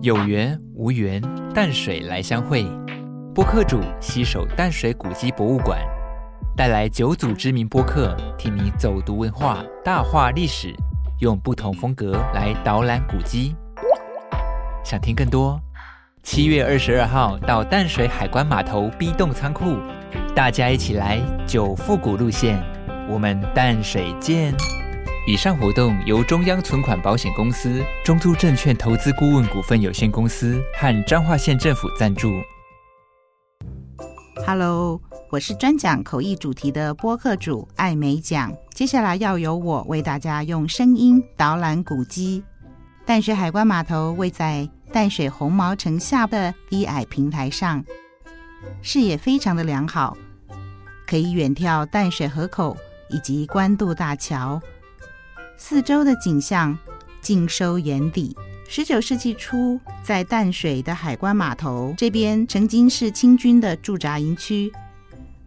有缘无缘，淡水来相会。播客主携手淡水古迹博物馆，带来九组知名播客，替你走读文化、大话历史，用不同风格来导览古迹。想听更多？七月二十二号到淡水海关码头 B 栋仓库，大家一起来九复古路线，我们淡水见。以上活动由中央存款保险公司、中租证券投资顾问股份有限公司和彰化县政府赞助。Hello，我是专讲口译主题的播客主艾美奖。接下来要由我为大家用声音导览古迹。淡水海关码头位在淡水红毛城下的低矮平台上，视野非常的良好，可以远眺淡水河口以及关渡大桥，四周的景象尽收眼底。十九世纪初，在淡水的海关码头这边曾经是清军的驻扎营区，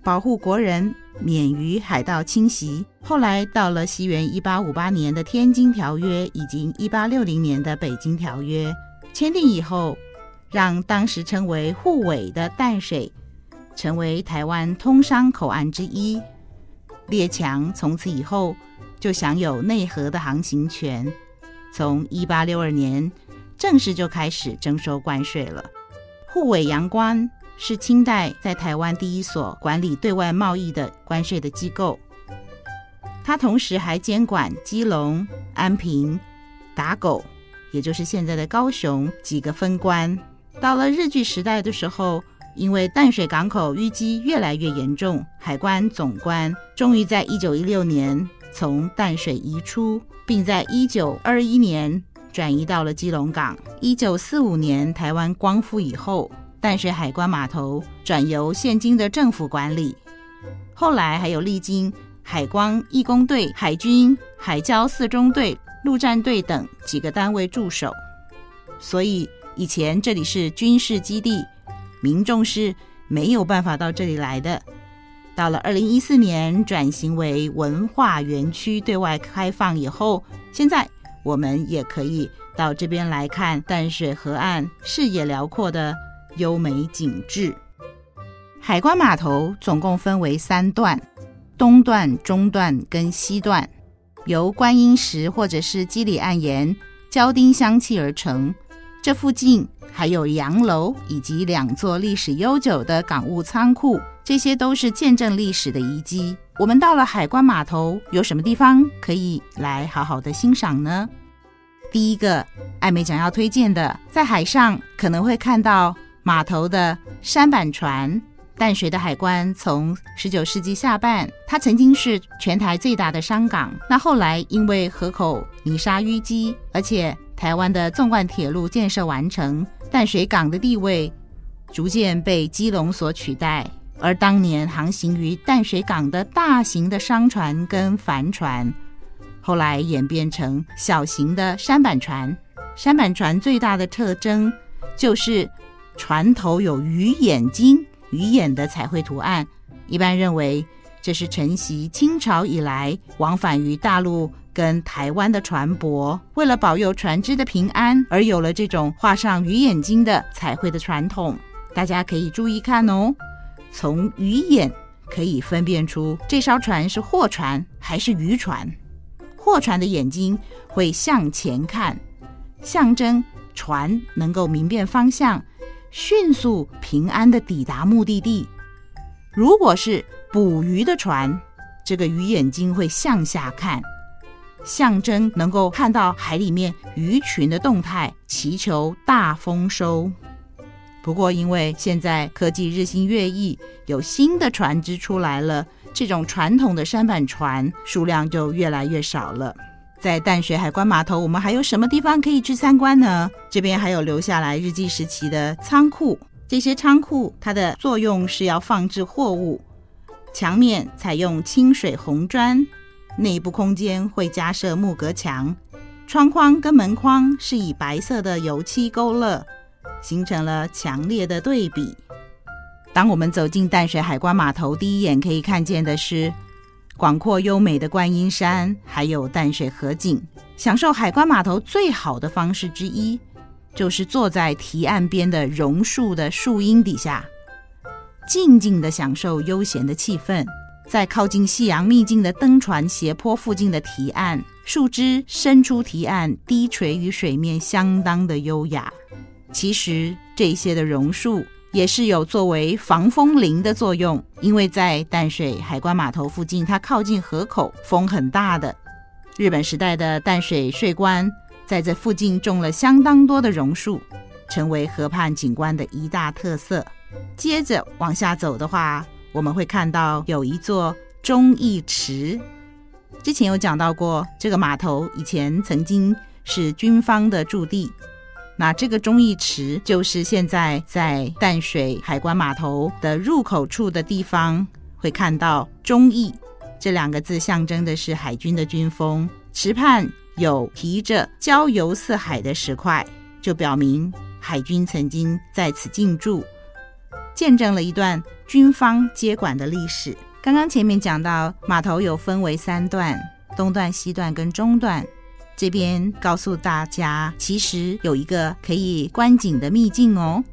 保护国人免于海盗侵袭。后来到了西元一八五八年的《天津条约》以及一八六零年的《北京条约》签订以后，让当时称为沪尾的淡水成为台湾通商口岸之一。列强从此以后就享有内河的航行权。从一八六二年正式就开始征收关税了。沪尾洋关是清代在台湾第一所管理对外贸易的关税的机构，它同时还监管基隆、安平、打狗，也就是现在的高雄几个分关。到了日据时代的时候，因为淡水港口淤积越来越严重，海关总关终于在一九一六年从淡水移出。并在一九二一年转移到了基隆港。一九四五年台湾光复以后，淡水海关码头转由现今的政府管理。后来还有历经海光义工队、海军、海交四中队、陆战队等几个单位驻守，所以以前这里是军事基地，民众是没有办法到这里来的。到了二零一四年转型为文化园区对外开放以后，现在我们也可以到这边来看淡水河岸视野辽阔的优美景致。海关码头总共分为三段，东段、中段跟西段，由观音石或者是基里岸岩胶钉镶砌而成。这附近还有洋楼以及两座历史悠久的港务仓库。这些都是见证历史的遗迹。我们到了海关码头，有什么地方可以来好好的欣赏呢？第一个，艾美奖要推荐的，在海上可能会看到码头的舢板船。淡水的海关从十九世纪下半，它曾经是全台最大的商港。那后来因为河口泥沙淤积，而且台湾的纵贯铁路建设完成，淡水港的地位逐渐被基隆所取代。而当年航行于淡水港的大型的商船跟帆船，后来演变成小型的舢板船。舢板船最大的特征就是船头有鱼眼睛、鱼眼的彩绘图案。一般认为这是承袭清朝以来往返于大陆跟台湾的船舶，为了保佑船只的平安，而有了这种画上鱼眼睛的彩绘的传统。大家可以注意看哦。从鱼眼可以分辨出这艘船是货船还是渔船。货船的眼睛会向前看，象征船能够明辨方向，迅速平安的抵达目的地。如果是捕鱼的船，这个鱼眼睛会向下看，象征能够看到海里面鱼群的动态，祈求大丰收。不过，因为现在科技日新月异，有新的船只出来了，这种传统的舢板船数量就越来越少了。在淡水海关码头，我们还有什么地方可以去参观呢？这边还有留下来日记时期的仓库，这些仓库它的作用是要放置货物，墙面采用清水红砖，内部空间会加设木格墙，窗框跟门框是以白色的油漆勾勒。形成了强烈的对比。当我们走进淡水海关码头，第一眼可以看见的是广阔优美的观音山，还有淡水河景。享受海关码头最好的方式之一，就是坐在堤岸边的榕树的树荫底下，静静的享受悠闲的气氛。在靠近夕阳秘境的登船斜坡附近的堤岸，树枝伸出堤岸，低垂于水面，相当的优雅。其实这些的榕树也是有作为防风林的作用，因为在淡水海关码头附近，它靠近河口，风很大的。日本时代的淡水税关在这附近种了相当多的榕树，成为河畔景观的一大特色。接着往下走的话，我们会看到有一座忠义池。之前有讲到过，这个码头以前曾经是军方的驻地。那这个忠义池就是现在在淡水海关码头的入口处的地方，会看到“忠义”这两个字，象征的是海军的军风。池畔有提着焦油似海的石块，就表明海军曾经在此进驻。见证了一段军方接管的历史。刚刚前面讲到，码头有分为三段：东段、西段跟中段。这边告诉大家，其实有一个可以观景的秘境哦。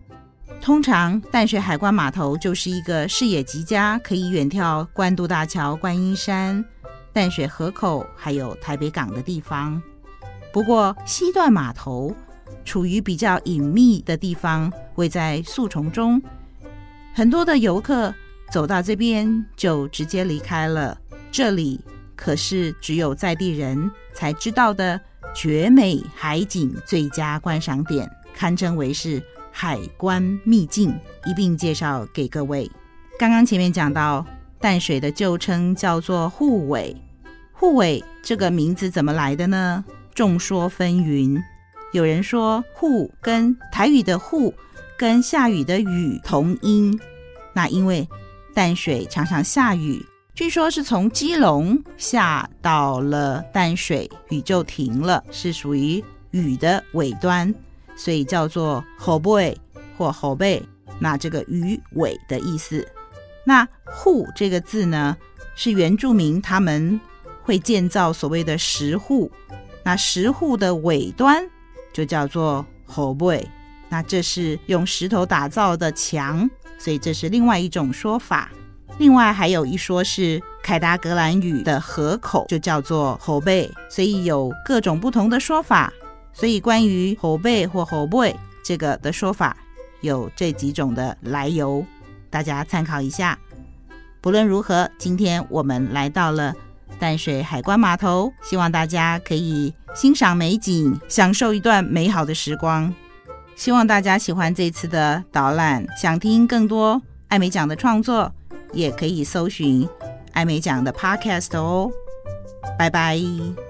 通常淡水海关码头就是一个视野极佳，可以远眺关渡大桥、观音山、淡水河口，还有台北港的地方。不过西段码头处于比较隐秘的地方，位在树丛中。很多的游客走到这边就直接离开了。这里可是只有在地人才知道的绝美海景最佳观赏点，堪称为是海关秘境，一并介绍给各位。刚刚前面讲到淡水的旧称叫做护尾，护尾这个名字怎么来的呢？众说纷纭。有人说护跟台语的护。跟下雨的雨同音，那因为淡水常常下雨，据说是从基隆下到了淡水，雨就停了，是属于雨的尾端，所以叫做后背或后背。那这个鱼尾的意思，那户这个字呢，是原住民他们会建造所谓的石户，那石户的尾端就叫做后背。那这是用石头打造的墙，所以这是另外一种说法。另外还有一说是凯达格兰语的河口就叫做猴背，所以有各种不同的说法。所以关于猴背或猴背这个的说法，有这几种的来由，大家参考一下。不论如何，今天我们来到了淡水海关码头，希望大家可以欣赏美景，享受一段美好的时光。希望大家喜欢这次的导览，想听更多艾美奖的创作，也可以搜寻艾美奖的 Podcast 哦。拜拜。